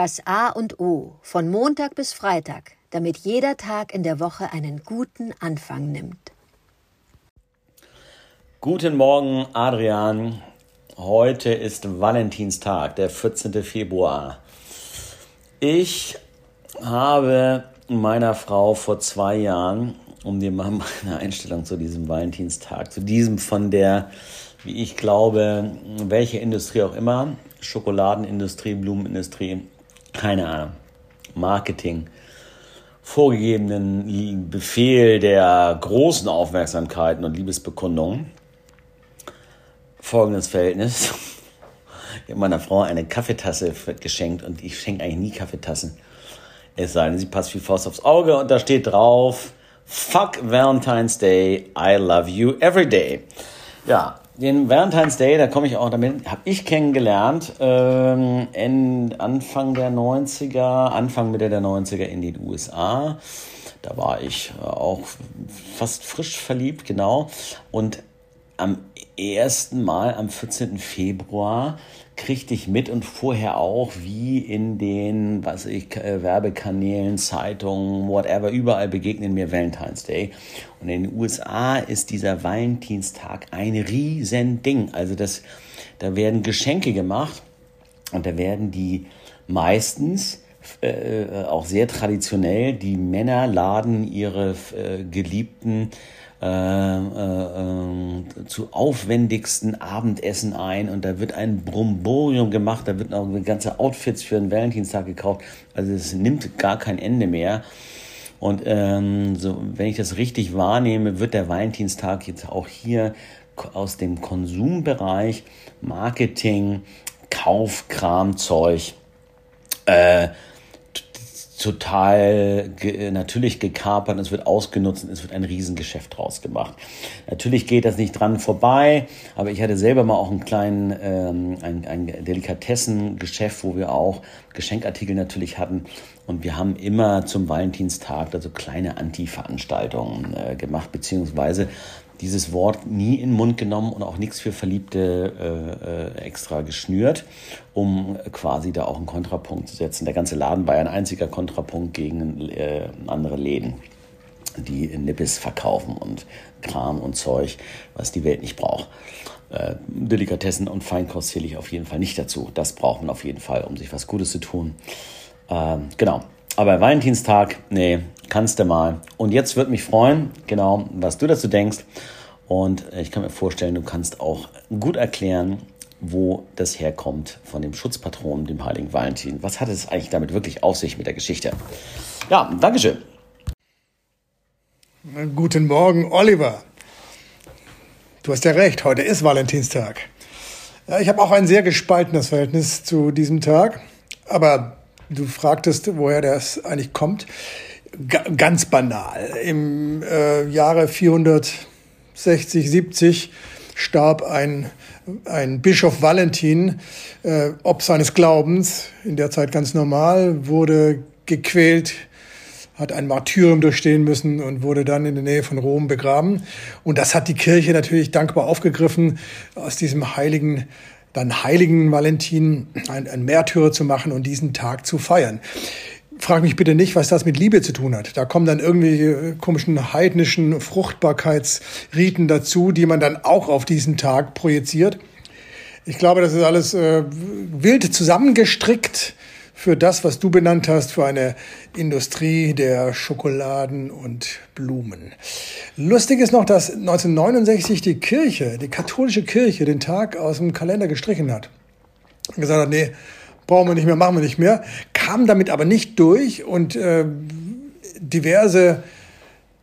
Das A und O von Montag bis Freitag, damit jeder Tag in der Woche einen guten Anfang nimmt. Guten Morgen, Adrian. Heute ist Valentinstag, der 14. Februar. Ich habe meiner Frau vor zwei Jahren, um dir mal meine Einstellung zu diesem Valentinstag, zu diesem von der, wie ich glaube, welche Industrie auch immer, Schokoladenindustrie, Blumenindustrie, keine Ahnung, Marketing, vorgegebenen Befehl der großen Aufmerksamkeiten und Liebesbekundungen folgendes Verhältnis. Ich habe meiner Frau eine Kaffeetasse geschenkt und ich schenke eigentlich nie Kaffeetassen. Es sei denn, sie passt wie Faust aufs Auge und da steht drauf, Fuck Valentine's Day, I love you every day. Ja, den Valentine's Day, da komme ich auch damit, habe ich kennengelernt, ähm, in Anfang der 90er, Anfang Mitte der 90er in den USA. Da war ich auch fast frisch verliebt, genau. Und am ersten Mal, am 14. Februar, kriegte ich mit und vorher auch, wie in den, was ich, äh, Werbekanälen, Zeitungen, whatever, überall begegnen mir Valentine's Day. Und in den USA ist dieser Valentinstag ein Riesending. Also das, da werden Geschenke gemacht und da werden die meistens äh, auch sehr traditionell, die Männer laden ihre äh, Geliebten äh, äh, zu aufwendigsten Abendessen ein und da wird ein Bromborium gemacht, da wird auch ganze Outfits für den Valentinstag gekauft. Also es nimmt gar kein Ende mehr. Und ähm, so, wenn ich das richtig wahrnehme, wird der Valentinstag jetzt auch hier aus dem Konsumbereich, Marketing, Kaufkramzeug, äh, total ge natürlich gekapert es wird ausgenutzt und es wird ein Riesengeschäft draus gemacht. Natürlich geht das nicht dran vorbei, aber ich hatte selber mal auch einen kleinen ähm, ein, ein Delikatessengeschäft, wo wir auch Geschenkartikel natürlich hatten und wir haben immer zum Valentinstag also kleine Anti-Veranstaltungen äh, gemacht, beziehungsweise dieses Wort nie in den Mund genommen und auch nichts für Verliebte äh, äh, extra geschnürt, um quasi da auch einen Kontrapunkt zu setzen. Der ganze Laden war ein einziger Kontrapunkt gegen äh, andere Läden, die Nippes verkaufen und Kram und Zeug, was die Welt nicht braucht. Äh, Delikatessen und Feinkost zähle ich auf jeden Fall nicht dazu. Das braucht man auf jeden Fall, um sich was Gutes zu tun. Ähm, genau. Aber Valentinstag, nee, kannst du mal. Und jetzt würde mich freuen, genau, was du dazu denkst. Und ich kann mir vorstellen, du kannst auch gut erklären, wo das herkommt von dem Schutzpatron, dem heiligen Valentin. Was hat es eigentlich damit wirklich auf sich mit der Geschichte? Ja, Dankeschön. Guten Morgen, Oliver. Du hast ja recht, heute ist Valentinstag. Ich habe auch ein sehr gespaltenes Verhältnis zu diesem Tag. Aber Du fragtest, woher das eigentlich kommt. Ganz banal. Im äh, Jahre 460, 70 starb ein, ein Bischof Valentin, äh, ob seines Glaubens, in der Zeit ganz normal, wurde gequält, hat ein Martyrium durchstehen müssen und wurde dann in der Nähe von Rom begraben. Und das hat die Kirche natürlich dankbar aufgegriffen, aus diesem heiligen dann heiligen Valentin, ein, ein Märtyrer zu machen und diesen Tag zu feiern. Frag mich bitte nicht, was das mit Liebe zu tun hat. Da kommen dann irgendwelche komischen heidnischen Fruchtbarkeitsriten dazu, die man dann auch auf diesen Tag projiziert. Ich glaube, das ist alles äh, wild zusammengestrickt für das, was du benannt hast, für eine Industrie der Schokoladen und Blumen. Lustig ist noch, dass 1969 die Kirche, die katholische Kirche, den Tag aus dem Kalender gestrichen hat. Und gesagt hat, nee, brauchen wir nicht mehr, machen wir nicht mehr. Kam damit aber nicht durch und äh, diverse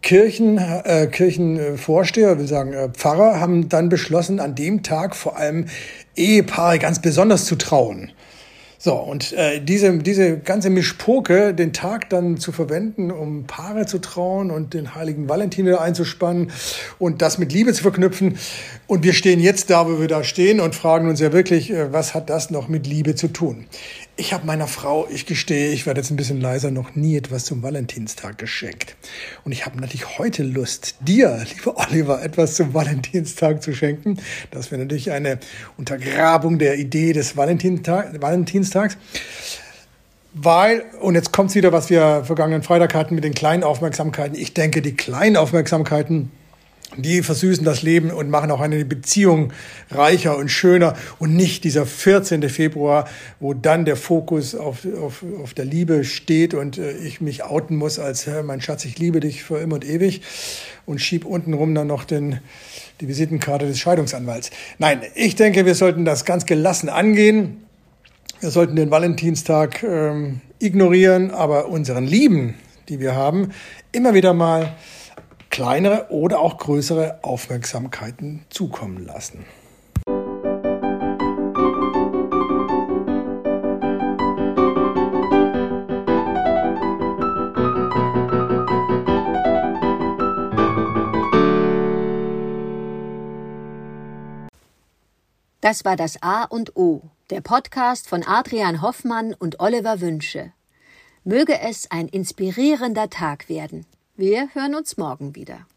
Kirchen, äh, Kirchenvorsteher, will sagen äh, Pfarrer, haben dann beschlossen, an dem Tag vor allem Ehepaare ganz besonders zu trauen. So, und äh, diese, diese ganze Mischpoke, den Tag dann zu verwenden, um Paare zu trauen und den heiligen Valentin einzuspannen und das mit Liebe zu verknüpfen. Und wir stehen jetzt da, wo wir da stehen und fragen uns ja wirklich, äh, was hat das noch mit Liebe zu tun? Ich habe meiner Frau, ich gestehe, ich werde jetzt ein bisschen leiser, noch nie etwas zum Valentinstag geschenkt. Und ich habe natürlich heute Lust, dir, lieber Oliver, etwas zum Valentinstag zu schenken. Das wäre natürlich eine Untergrabung der Idee des Valentinstag, Valentinstags. Weil, und jetzt kommt's wieder, was wir vergangenen Freitag hatten mit den kleinen Aufmerksamkeiten. Ich denke, die kleinen Aufmerksamkeiten, die versüßen das Leben und machen auch eine Beziehung reicher und schöner und nicht dieser 14. Februar, wo dann der Fokus auf, auf, auf der Liebe steht und äh, ich mich outen muss als, äh, mein Schatz, ich liebe dich für immer und ewig und schieb untenrum dann noch den, die Visitenkarte des Scheidungsanwalts. Nein, ich denke, wir sollten das ganz gelassen angehen wir sollten den Valentinstag ähm, ignorieren, aber unseren Lieben, die wir haben, immer wieder mal kleinere oder auch größere Aufmerksamkeiten zukommen lassen. Das war das A und O der Podcast von Adrian Hoffmann und Oliver Wünsche. Möge es ein inspirierender Tag werden. Wir hören uns morgen wieder.